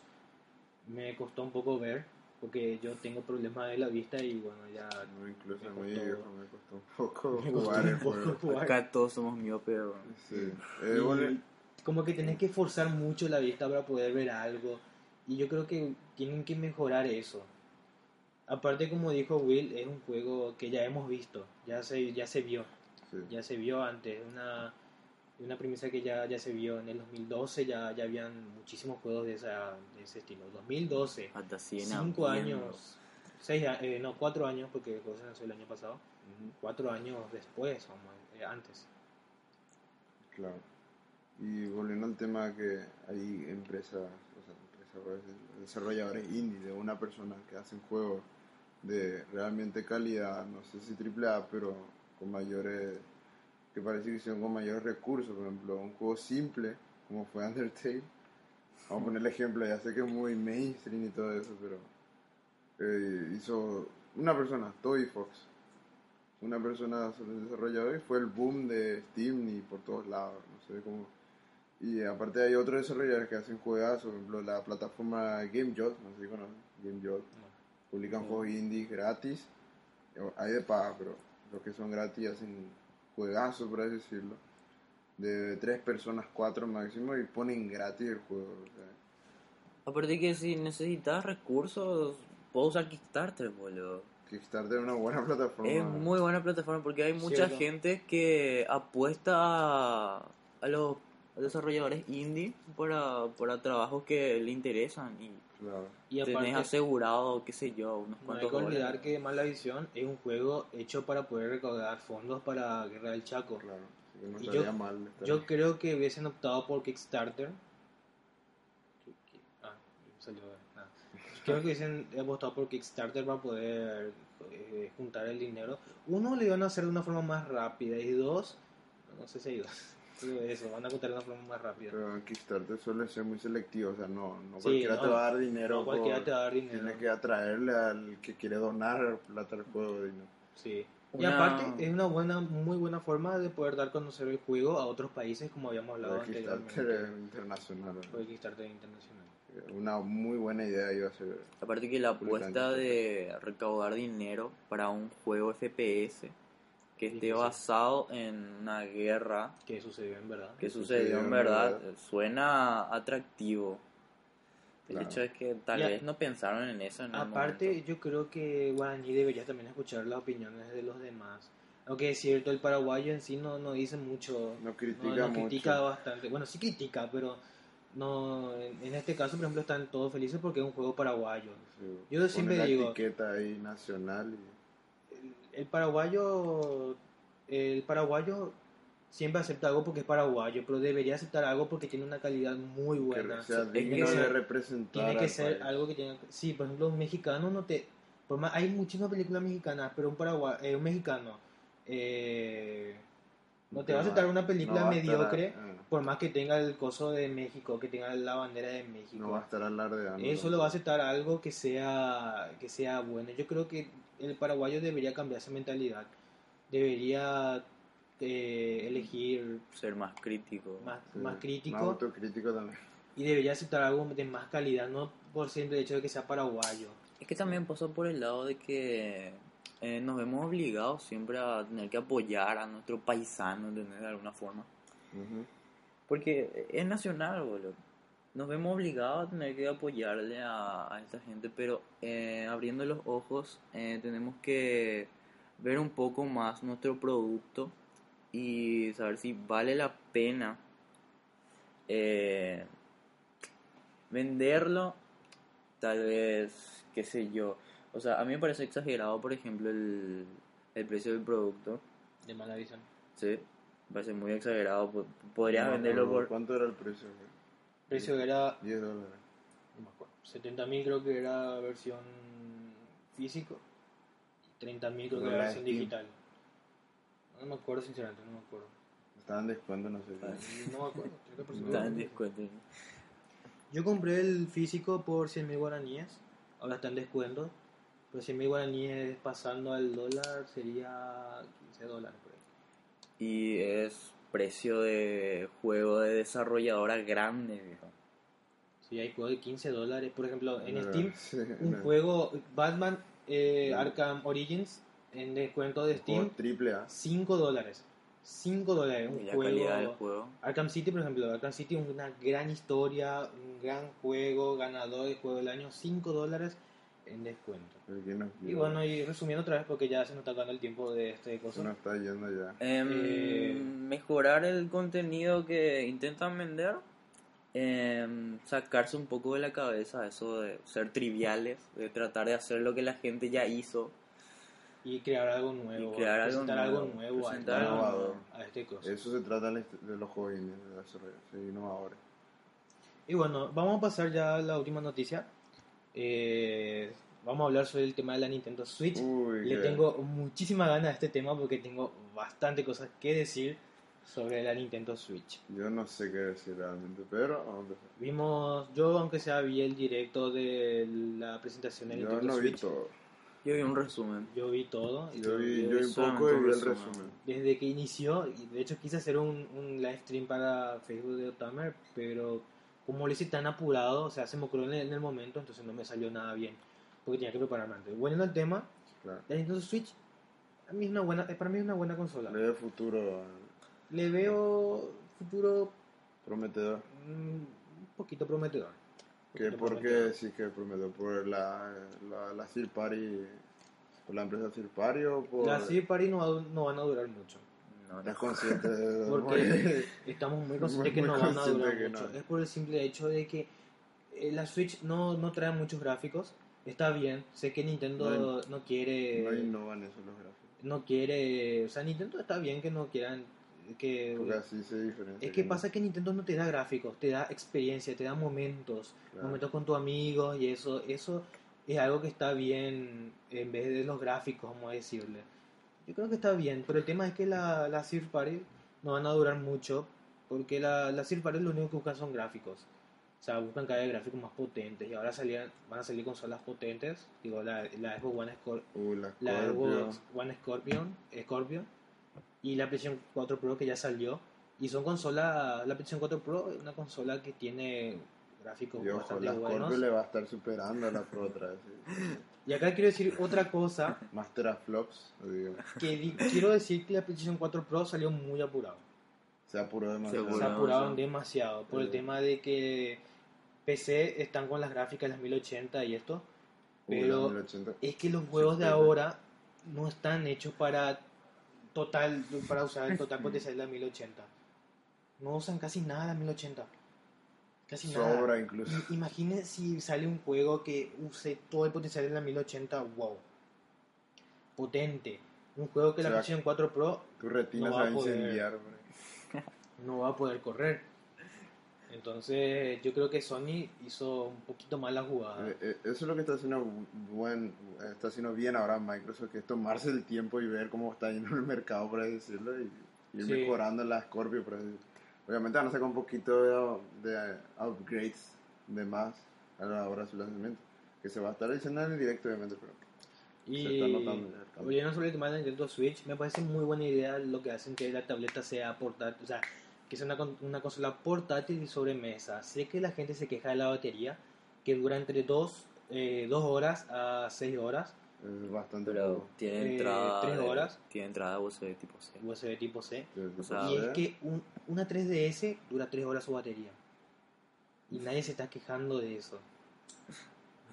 me costó un poco ver, porque yo tengo problemas de la vista y bueno, ya No, incluso Me a mí costó- viejo, me costó un poco me costó jugar el un poco juego. Acá todos somos miopes. Sí. Eh, bueno, como que tenés que forzar mucho la vista para poder ver algo. Y yo creo que tienen que mejorar eso. Aparte, como dijo Will, es un juego que ya hemos visto, ya se, ya se vio. sí. ya se vio antes, una, una premisa que ya, ya se vio en el 2012, ya, ya habían muchísimos juegos de, esa, de ese estilo. 2012, Hasta 100 cinco habiendo. años, seis, a- eh, no, cuatro años, porque el juego se lanzó el año pasado, Ujú, cuatro años después, vamos, eh, antes. Claro. Y volviendo al tema que hay empresas, o sea, empresas, desarrolladores indie de una persona que hacen juegos de realmente calidad, no sé si triple A, pero con mayores, que parece que hicieron con mayores recursos, por ejemplo, un juego simple como fue Undertale. Vamos a poner el ejemplo, ya sé que es muy mainstream y todo eso, pero eh, hizo una persona, Toy Fox, una persona desarrolladora y fue el boom de Steam y por todos lados, no sé cómo. Y aparte hay otros desarrolladores que hacen juegazos, por ejemplo la plataforma GameJolt, no sé si conocen, GameJolt, publican No. juegos indies gratis, o- hay de paga, pero los que son gratis hacen juegazos, por así decirlo, de tres personas, cuatro máximo, y ponen gratis el juego. o sea. Aparte que si necesitas recursos, puedo usar Kickstarter, boludo. Kickstarter es una buena plataforma. Es muy buena plataforma porque hay mucha Cierto. gente que apuesta a, a los desarrolladores indie para, para trabajos que le interesan y Claro. Y tenés aparte, asegurado, qué sé yo, unos no hay cuantos que olvidar dólares. que Malavisión es un juego hecho para poder recaudar fondos para Guerra del Chaco. Claro, no Y yo- mal. Yo creo que hubiesen optado por Kickstarter. ¿Qué- qué? Ah, salió nada. Creo que hubiesen apostado por Kickstarter para poder eh, juntar el dinero. Uno, le iban a hacer de una forma más rápida. Y dos, no sé si hay dos. Pero eso, van a juntar de una forma más rápida. Pero en Kickstarter suele ser muy selectivo, o sea, no, no Sí, cualquiera no, te va a dar dinero. No cualquiera por- te va a dar dinero. Tiene que atraerle al que quiere donar plata al juego. y no. Sí. Y Una- aparte, es una buena, muy buena forma de poder dar a conocer el juego a otros países, como habíamos hablado Kickstarter anteriormente. es internacional. ¿no? Fue Kickstarter internacional. Una muy buena idea iba a ser. Aparte que la apuesta de recaudar dinero para un juego FPS que esté basado en una guerra Que sucedió en verdad. que sucedió sucedió en en verdad verdad. suena atractivo. El Claro. hecho es que tal Ya. vez no pensaron en eso en el Aparte, yo creo que Guaraní debería también escuchar las opiniones de los demás. Aunque es cierto, el paraguayo en sí no, no dice mucho. No critica no, no mucho. critica bastante. Bueno, sí critica, pero no en, en este caso, por ejemplo, están todos felices porque es un juego paraguayo. Sí, Yo siempre la digo- etiqueta ahí nacional y El paraguayo, el paraguayo siempre acepta algo porque es paraguayo, pero debería aceptar algo porque tiene una calidad muy buena. que sea que de ser- representar Tiene que ser país. algo que tenga... Sí, por ejemplo, un mexicano no te... Por más, hay muchísimas películas mexicanas, pero un, paragua, eh, un mexicano eh, no te va a aceptar una película no estar- mediocre eh, por más que tenga el coso de México, que tenga la bandera de México. no va a estar alardeando. Eso lo va a aceptar algo que sea, que sea bueno. Yo creo que el paraguayo debería cambiar esa mentalidad. Debería eh, elegir Ser más crítico. más, Sí, más crítico Más autocrítico también. y debería aceptar algo de más calidad, no por simple hecho de que sea paraguayo. Es que también pasa por el lado de que eh, nos vemos obligados siempre a tener que apoyar a nuestro paisano, ¿entendés? De alguna forma. Porque es nacional, boludo. Nos vemos obligados a tener que apoyarle a, a esta gente, pero eh, abriendo los ojos eh, tenemos que ver un poco más nuestro producto y saber si vale la pena eh, venderlo, tal vez, qué sé yo. O sea, a mí me parece exagerado, por ejemplo, el, el precio del producto. De mala visión. Sí, me parece muy exagerado. Po- Podrías No, venderlo por... ¿Cuánto era el precio? güey? El precio era 10 dólares. no me acuerdo, 70.000 creo que era versión físico y 30.000 creo que era versión digital. No me acuerdo sinceramente, no me acuerdo. Estaba en descuento, no sé. No me acuerdo. 30%. Está en descuento. Yo compré el físico por 100.000 guaraníes, ahora está en descuento, pero 100.000 guaraníes pasando al dólar sería 15 dólares por ahí. Y es precio de juego de desarrolladora grande, viejo. Si hay juegos de 15 dólares, por ejemplo, en Steam, sí, un no. juego Batman eh, No. Arkham Origins en descuento de Steam, triple A. 5 dólares. 5 dólares, un la calidad del juego. juego. Arkham City, por ejemplo, Arkham City es una gran historia, un gran juego, ganador de juego del año, 5 dólares en descuento. No Y bueno, y resumiendo otra vez, porque ya se nos está acabando el tiempo de este Se cosa. nos está yendo ya. Em, Eh, mejorar el contenido que intentan vender. em, sacarse un poco de la cabeza eso de ser triviales, de tratar de hacer lo que la gente ya hizo. Y crear algo nuevo, Y crear algo presentar nuevo, algo nuevo, a, presentar esta- algo nuevo. a este cosa. Eso se trata de los jóvenes, de ser innovadores. Y bueno, vamos a pasar ya a la última noticia. Eh, vamos a hablar sobre el tema de la Nintendo Switch. Uy, Le qué- tengo muchísima ganas a este tema porque tengo bastante cosas que decir sobre la Nintendo Switch. Yo no sé qué decir realmente, pero vamos a empezar. Vimos, yo aunque sea vi el directo de la presentación de Yo Nintendo no vi Switch, todo. Yo vi un resumen. yo vi todo. y Yo vi, yo vi vi un poco y vi el resumen. resumen. Desde que inició, y de hecho quise hacer un, un live stream para Facebook de Otamer, pero como lo hice tan apurado, o sea, se me ocurrió en el, en el momento, entonces no me salió nada bien, porque tenía que prepararme antes. Bueno, el tema, Claro. la Nintendo Switch, a mí es una buena, para mí es una buena consola. Le veo futuro Le veo futuro prometedor. mm, un poquito prometedor. ¿Qué, ¿Por qué decís que prometedor? ¿Por la, la, la Third Party, por la empresa Third Party o por...? Las Third Party no, no van a durar mucho. No, ¿Estás consciente de Porque estamos muy conscientes que Muy no van a durar que mucho. no. Es por el simple hecho de que eh, la Switch no, no trae muchos gráficos. Está bien, sé que Nintendo no, quiere. No innovan eso los gráficos. no quiere. O sea, Nintendo está bien que no quieran. Que, Porque así se diferencia. es que pasa que Nintendo no te da gráficos, te da experiencia, te da momentos, Claro. momentos con tus amigos y eso, eso es algo que está bien en vez de los gráficos, vamos a decirle. Yo creo que está bien, pero el tema es que la, la Third Party no van a durar mucho, porque la, la Third Party lo único que buscan son gráficos. O sea, buscan cada vez gráficos más potentes y ahora salían, van a salir consolas potentes, digo, la, la Xbox One, Scor- Uy, la la. Xbox One Scorpion, Scorpio y la PlayStation 4 Pro que ya salió. Y son consolas, la PlayStation 4 Pro es una consola que tiene gráficos ojo, bastante la buenos. Scorpio le va a estar superando a la Pro otra vez. Y acá quiero decir otra cosa, Master of Flops, lo digo. que di- quiero decir que la PlayStation 4 Pro salió muy apurado. Se apuró demasiado. Se Apurado, apuraron demasiado por el tema de que PC están con las gráficas las 1080 y esto, pero la 1080. es que los juegos de ahora no están hechos para total, para usar el total potencial de la 1080. No usan casi nada la 1080. Casi nada. Sobra incluso. I- Imagine si sale un juego que use todo el potencial de la 1080, wow. Potente. Un juego que la PlayStation 4 Pro Tu retina No se va a poder. incendiar. bro. no va a poder correr. Entonces, yo creo que Sony hizo un poquito mal la jugada. Eh, eh, Eso es lo que está haciendo buen, está haciendo bien ahora Microsoft, que es tomarse el tiempo y ver cómo está yendo el mercado, por así decirlo, y ir Sí. mejorando la Scorpio, por así decirlo. Obviamente van a sacar un poquito de, de upgrades de más a la hora de su lanzamiento, que se va a estar diciendo en el directo, obviamente, pero Y se está notando volviendo sobre el tema Nintendo Switch, me parece muy buena idea lo que hacen que la tableta sea portátil, o sea, que sea una, una consola portátil y sobremesa. Sé que la gente se queja de la batería, que dura entre 2 horas a 6 horas, es bastante Pero poco. tiene Eh, entrada. tres de- horas. Tiene entrada USB tipo C. USB tipo C. O sea, Y es que un- una 3DS dura 3 horas su batería. Y nadie se está quejando de eso.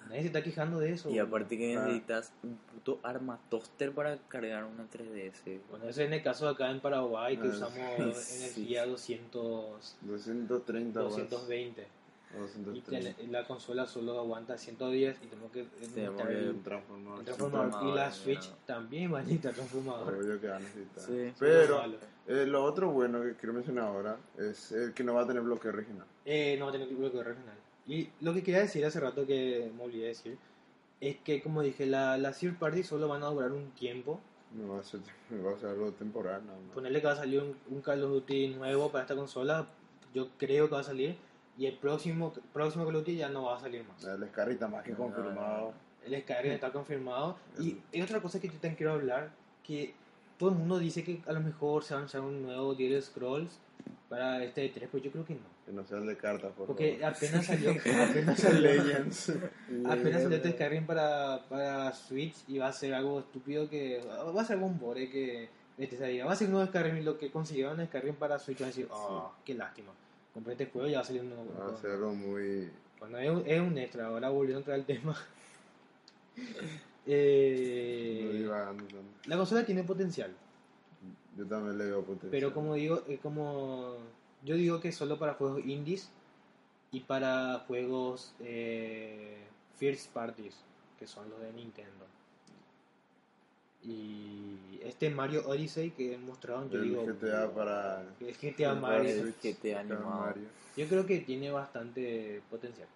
Nadie se está quejando de eso. Y aparte que Ah. necesitas un puto arma toaster para cargar una 3DS. Bueno, ese es en el caso de acá en Paraguay que Ah, usamos sí. energía 200, 230 watts, 220. o Y 230. te- la consola solo aguanta 110 y tenemos que necesitar que el, un transformador. el transformador. Y la Switch ¿no? también va a necesitar transformador. Obvio que va a necesitar. Sí. Pero eh, lo otro bueno que quiero mencionar ahora es el que no va a tener bloqueo regional. Eh, no va a tener bloqueo regional. Y lo que quería decir hace rato que me olvidé decir es que, como dije, la, la third party solo van a durar un tiempo. No va a ser, va a ser algo temporal nada más. Ponerle que va a salir un, un Call of Duty nuevo para esta consola, yo creo que va a salir. Y el próximo, próximo Call of Duty ya no va a salir más. El Scarry está más que No, no, confirmado. El Skyrim está confirmado. Y hay otra cosa que yo también quiero hablar, que todo el mundo dice que a lo mejor se va a anunciar un nuevo Elder Scrolls para este E3, pero yo creo que no. Que no sea el de cartas, por Porque favor. apenas salió, apenas salió, Legends. apenas salió este Skyrim para, para Switch y va a ser algo estúpido que va a ser un bore que este salga. Va a ser un nuevo Skyrim y lo que consiguieron en Skyrim para Switch va a decir, oh, qué lástima. Compré este juego y ya va a salir un nuevo Va a ser muy. Bueno, es un, es un extra, ahora volviendo a entrar al tema. Eh, la consola tiene potencial, Yo también le veo potencial. pero como digo, como yo digo que solo para juegos indies y para juegos eh, first parties, que son los de Nintendo. Y este Mario Odyssey que mostraron, yo El digo, GTA para. el GTA para Mario, GTA animado. Mario. yo creo que tiene bastante potencial.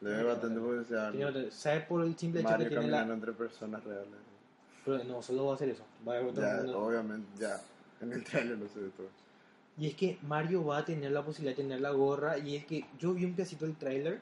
Le ve bastante potencial. Tiene bastante- ¿Sabes por el simple hecho Mario que tiene la, entre personas reales. Pero no, solo va a hacer eso. Va a haber otro Ya, mundo. obviamente, ya. En el trailer lo sé de todo. Y es que Mario va a tener la posibilidad de tener la gorra. Y es que yo vi un pedacito del tráiler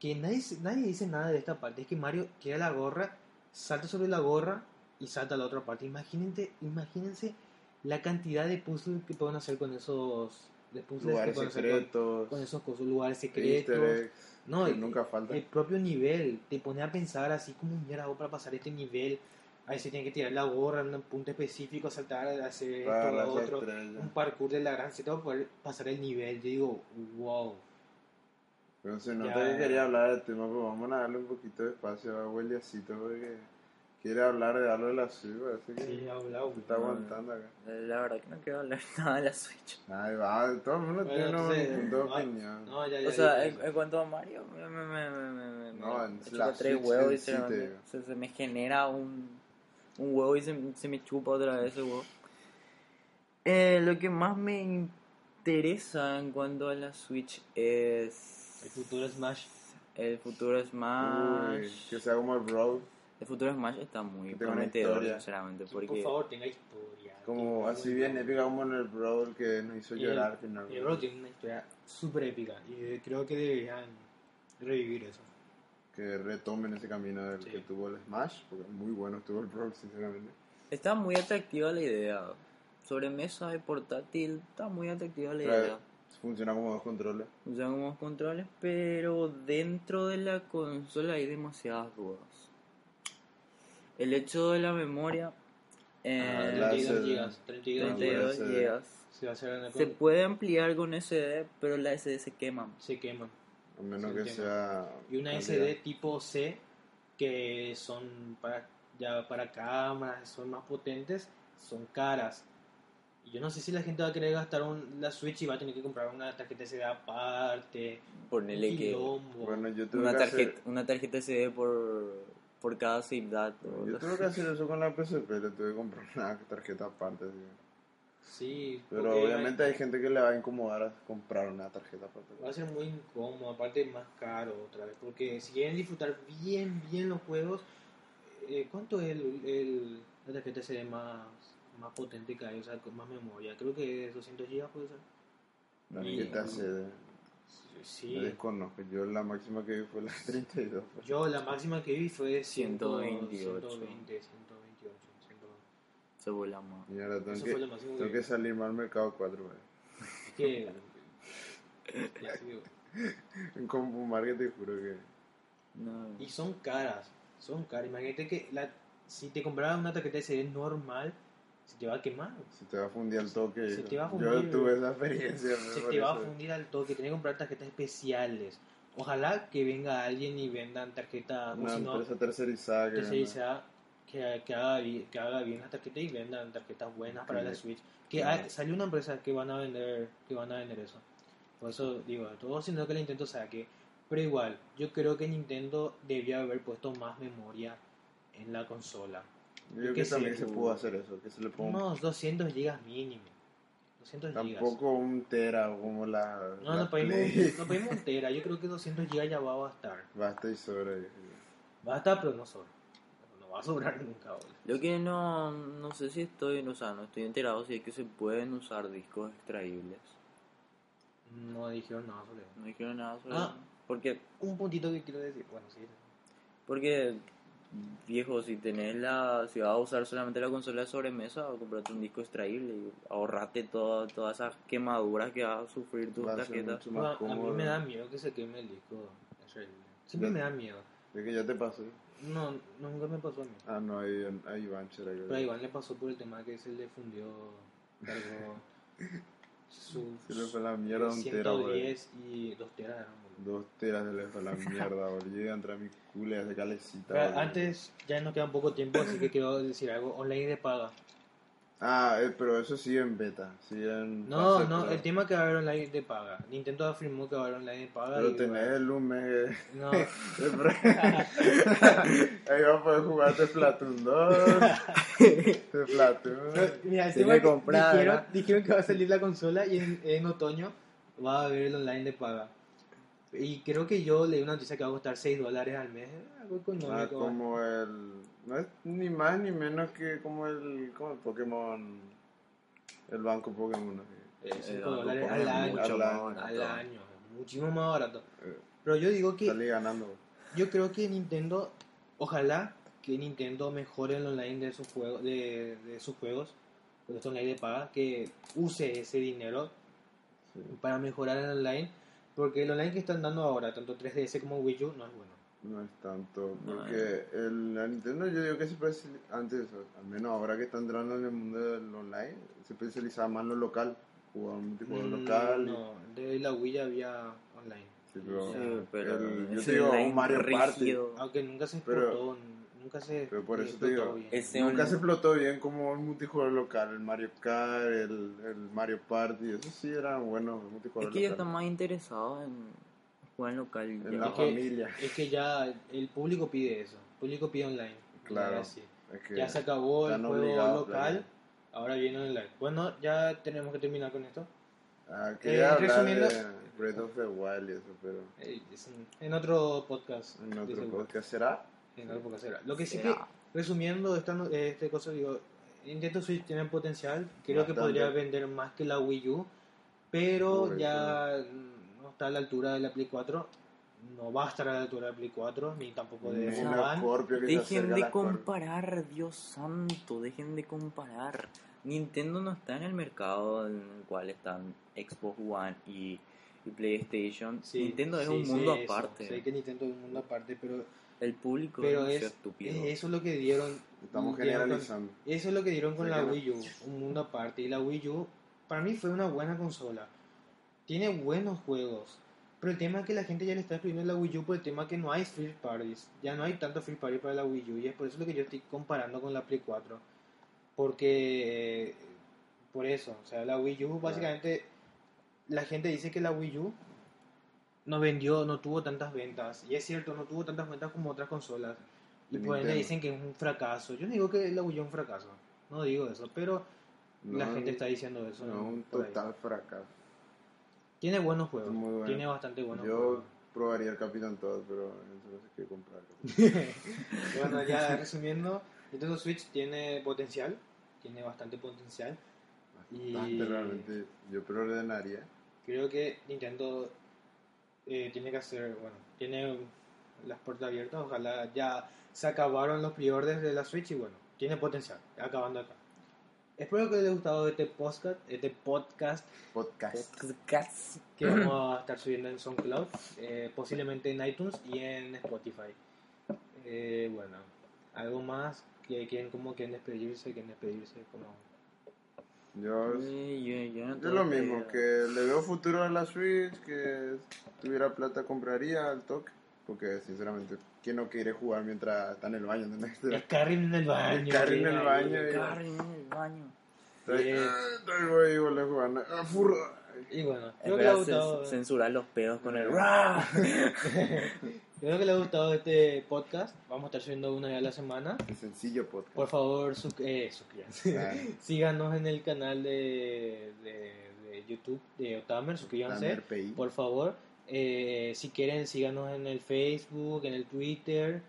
que nadie, nadie dice nada de esta parte. Es que Mario tira la gorra, salta sobre la gorra y salta a la otra parte. Imagínense, imagínense la cantidad de puzzles que pueden hacer con esos de puzzles Lugares que con, secretos. con esos cosas, lugares secretos. eggs. No, nunca falta. El propio nivel te pone a pensar así como mierda hago para pasar este nivel. Ahí se tiene que tirar la gorra en un punto específico, saltar, hacer esto, lo otro. estrellas. Un parkour de la gran Z para poder pasar el nivel. Yo digo, wow. Pero nota Ya. que quería hablar del tema, pero vamos a darle un poquito de espacio a Weliacito porque quiere hablar de algo de la Switch, parece que Sí, ha hablado. se está aguantando acá. La verdad que no quiero hablar nada de la Switch. Ay, va, todo el mundo Bueno, tiene entonces, no, opinión. No, ya, ya, O sea, ya, en, en cuanto a Mario, me, me, me, me, me, me- No, me chupa la tres Switch huevos en y sí se, te me, digo. se, se me genera un, un huevo y se, se me chupa otra vez ese huevo. Eh, lo que más me interesa en cuanto a la Switch es El futuro Smash. el futuro Smash. Uy, que sea como el Bro, El futuro Smash está muy prometedor, sinceramente, Por favor, tenga historia. como así bien épica como en el Brawl que nos hizo Y el- llorar finalmente. El Bro tiene una historia súper épica. Y creo que deberían revivir eso. Que retomen ese camino del Sí. que tuvo el Smash, porque muy bueno estuvo el Brawl, sinceramente. está muy atractiva la idea. Sobre mesa y portátil está muy atractiva la Trae- idea. Funciona como dos controles. Usan como controles, pero dentro de la consola hay demasiadas dudas. El hecho de la memoria, eh, Ah, la 32 SD. gigas. 32 la 32 SD. gigas, Se va a hacer en el se puede ampliar con SD, pero la SD se quema. se queman. A menos Sí, que sea. Y una calidad. SD tipo C que son para ya para cámaras, son más potentes, son caras. Y yo no sé si la gente va a querer gastar un, la Switch y va a tener que comprar una tarjeta SD aparte. Ponele un que quilombo. Bueno, yo tuve una que tarjeta, hacer... una tarjeta SD por, por cada SIM dato. Yo tuve que hacer eso con la PSP, le tuve que comprar una tarjeta aparte. sí. Sí, Pero porque obviamente hay gente que le va a incomodar a comprar una tarjeta aparte. va a ser muy incómodo, aparte más caro otra vez. Porque si quieren disfrutar bien, bien los juegos, eh, ¿cuánto es el, el, la tarjeta SD más, más potente que hay? O sea, con más memoria. Creo que es 200 GB puede ser. Tarjeta CD. Sí. Desconozco. Yo la máxima que vi fue la 32. pues. Yo la máxima que vi fue 128. 120, 128. 120. Se vuela más. Tengo Eso que, fue tengo que salir más al mercado 4. güey. Es que. ya te digo. En Compu Market te juro que. No. Y son caras. Son caras. Imagínate que la, si te comprabas una tarjeta SD normal, se te va a quemar. Se te va a fundir al toque. Se te va a Yo fundir. tuve esa experiencia. Se te va a fundir al toque. Tienes que comprar tarjetas especiales. Ojalá que venga alguien y vendan tarjetas. Una si no, empresa tercerizada que. tercerizada que, que, haga, que haga bien las tarjetas y vendan tarjetas buenas para la. Switch. Que hay- salió una empresa que van a vender que van a vender eso. Por eso digo, todo sino que el Nintendo saque. Pero igual, yo creo que Nintendo debió haber puesto más memoria en la consola. Yo creo que también se pudo hacer eso. Que se le ponga. Unos 200 gigas mínimo. 200 gigas. Tampoco un tera como la. No, la no pedimos, no pedimos entera. Yo creo que 200 gigas ya va a bastar. Basta y sobra. hijo. Basta, pero no sobra. No va a sobrar nunca, boludo. Lo que no, no sé si estoy, o sea, no estoy enterado si es que se pueden usar discos extraíbles. No dijeron nada sobre eso. No dijeron nada sobre Ah. eso. Porque, Un puntito que quiero decir. Bueno, sí. porque, viejo, si tenés la, si vas a usar solamente la consola de sobremesa, o comprarte un disco extraíble y ahorrate todas esas quemaduras que vas a sufrir tus Va a a mí me da miedo que se queme el disco. extraíble. Siempre me da miedo. Es que ya te pasó. No, nunca me pasó a mí. Ah, no, ahí, ahí Iván. Pero a Iván le pasó por el tema que se le fundió. Cargó su. Se le fue la mierda un tera, güey. 110 y 2 teras eran. Dos teras se le fue la mierda, boludo. Yo iba a entrar a mi culo y hacer calecita. Pero boludo. antes ya nos queda un poco tiempo, así que quiero decir algo. Online de paga. Ah, eh, pero eso sí en beta. Sí en No, fase no, pro. el tema que va a haber online de paga. Nintendo afirmó que va a haber online de paga. Pero y tenés va- el mes. No, Ahí va a poder jugar de Splatoon 2. De Splatoon. Mira, dijeron, dijeron que va a salir la consola y en, en otoño va a haber el online de paga. Y creo que yo leí una noticia que va a costar 6 dólares al mes. Algo Ah, económico. como el. No es ni más ni menos que como el. Como el Pokémon. El banco Pokémon. así. Eh, El 5 banco dólares Pokémon al año. mucho al más año, barato. Al año. Muchísimo más barato. Eh, Pero yo digo que Salí ganando. yo creo que Nintendo, ojalá que Nintendo mejore el online de sus juegos, de, de sus juegos, con estos online de paga, que use ese dinero Sí. para mejorar el online, porque el online que están dando ahora, tanto 3DS como Wii U, no es bueno. No es tanto, No, porque el, la Nintendo yo digo que se antes, al menos ahora que está entrando en el mundo del online, se especializaba más en lo local, jugaba un tipo de Mm, local. No, de la Wii ya había online. Sí, pero, Sí, pero el- yo te digo, un Mario Party. Aunque nunca se Pero- explotó, nunca se pero por eso te explotó digo, bien. Nunca on- se explotó bien como un multijugador local, el Mario Kart, el, el Mario Party, eso sí eran buenos Es multijugadores que ya está más interesado en jugar en local. En ya. la Es que- familia. Es que ya el público pide eso, el público pide online. Claro. Ya, sí. Es que Ya se acabó el juego local, ahora viene online. Bueno, ya tenemos que terminar con esto. Ah, quería Eh, hablar de Breath of the Wild y eso, pero Eh, es en, otro podcast. en otro podcast será. En otro podcast será. Lo que sí que, resumiendo esta, no- eh, este cosa, digo, Nintendo Switch tiene potencial. Creo Bastante. que podría vender más que la Wii U, pero ya no está a la altura de la Play 4. No va a estar a la altura de la Play 4, ni tampoco de One. Dejen de Scorpio. comparar, Dios santo, dejen de comparar. Nintendo no está en el mercado en el cual están Xbox One y, y PlayStation. Sí, Nintendo es sí, un mundo eso. aparte. Sé que Nintendo es un mundo aparte, pero, El público pero es es, estúpido. es eso lo que dieron. Estamos dieron con- generalizando. Eso es lo que dieron con la. Wii U, un mundo aparte. Y la Wii U, para mí fue una buena consola. Tiene buenos juegos. Pero el tema es que la gente ya le está excluyendo la Wii U por el tema que no hay free parties. Ya no hay tanto free party para la Wii U. Y es por eso lo que yo estoy comparando con la Play 4. Porque, eh, por eso, o sea, la Wii U básicamente, la gente dice que la Wii U no vendió, no tuvo tantas ventas. Y es cierto, no tuvo tantas ventas como otras consolas. Y por ende dicen que es un fracaso. Yo no digo que la Wii U es un fracaso, no digo eso, pero la gente está diciendo eso. No, un ahí. total fracaso. Tiene buenos juegos, bueno. tiene bastante buenos Yo juegos. probaría el Capitán Toad, pero sé qué comprar. bueno, ya resumiendo, Nintendo Switch tiene potencial, tiene bastante potencial. Y- Bastante realmente. Yo preordenaría. Creo que Nintendo eh, tiene que hacer, bueno, tiene las puertas abiertas, ojalá ya se acabaron los priorders de la Switch y bueno, tiene potencial, acabando acá. Espero que les haya gustado este podcast, este podcast Podcast. Cats. que vamos a estar subiendo en SoundCloud, eh, posiblemente en iTunes y en Spotify. Eh, bueno, algo más que quieren como quieren despedirse, quieren despedirse como Yo, yo, yo no yo tengo lo mismo, idea. que le veo futuro a la Switch, que tuviera plata compraría al toque. Porque sinceramente, ¿quién no quiere jugar mientras está en el baño? el Karin en el baño. El Karin en el baño, y- Carry en el baño. Estoy, igual a jugar. Ah, furra. Y bueno, En creo que le ha verdad, gustado. cen- censurar los pedos con el Creo que le ha gustado este podcast. Vamos a estar subiendo una vez a la semana. Qué sencillo podcast. Por favor, eh, suscríbanse. Síganos en el canal de, de, de YouTube de Otamer, suscríbanse. Por favor. Eh, si quieren, síganos en el Facebook, en el Twitter.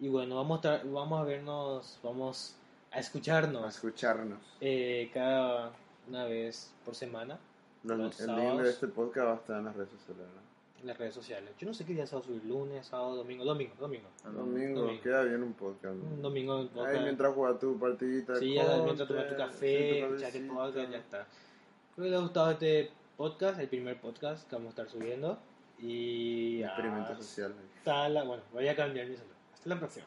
Y bueno, vamos a, vamos a vernos, vamos a A escucharnos escucharnos. eh, cada una vez por semana el link de este podcast va a estar en las redes sociales. ¿no? En las redes sociales. Yo no sé qué día a subir, lunes, sábado, domingo, domingo, domingo. Domingo, Domingo. queda bien un podcast. ¿no? Un domingo en Ahí podcast. mientras juegas tu partidita. Sí, ya mientras tomas tu café, sí, tu escuchas el podcast, ya está. Creo que les ha gustado este podcast, el primer podcast que vamos a estar subiendo. Y Experimento social. hasta la. Bueno, voy a cambiar mi celular. Hasta la próxima.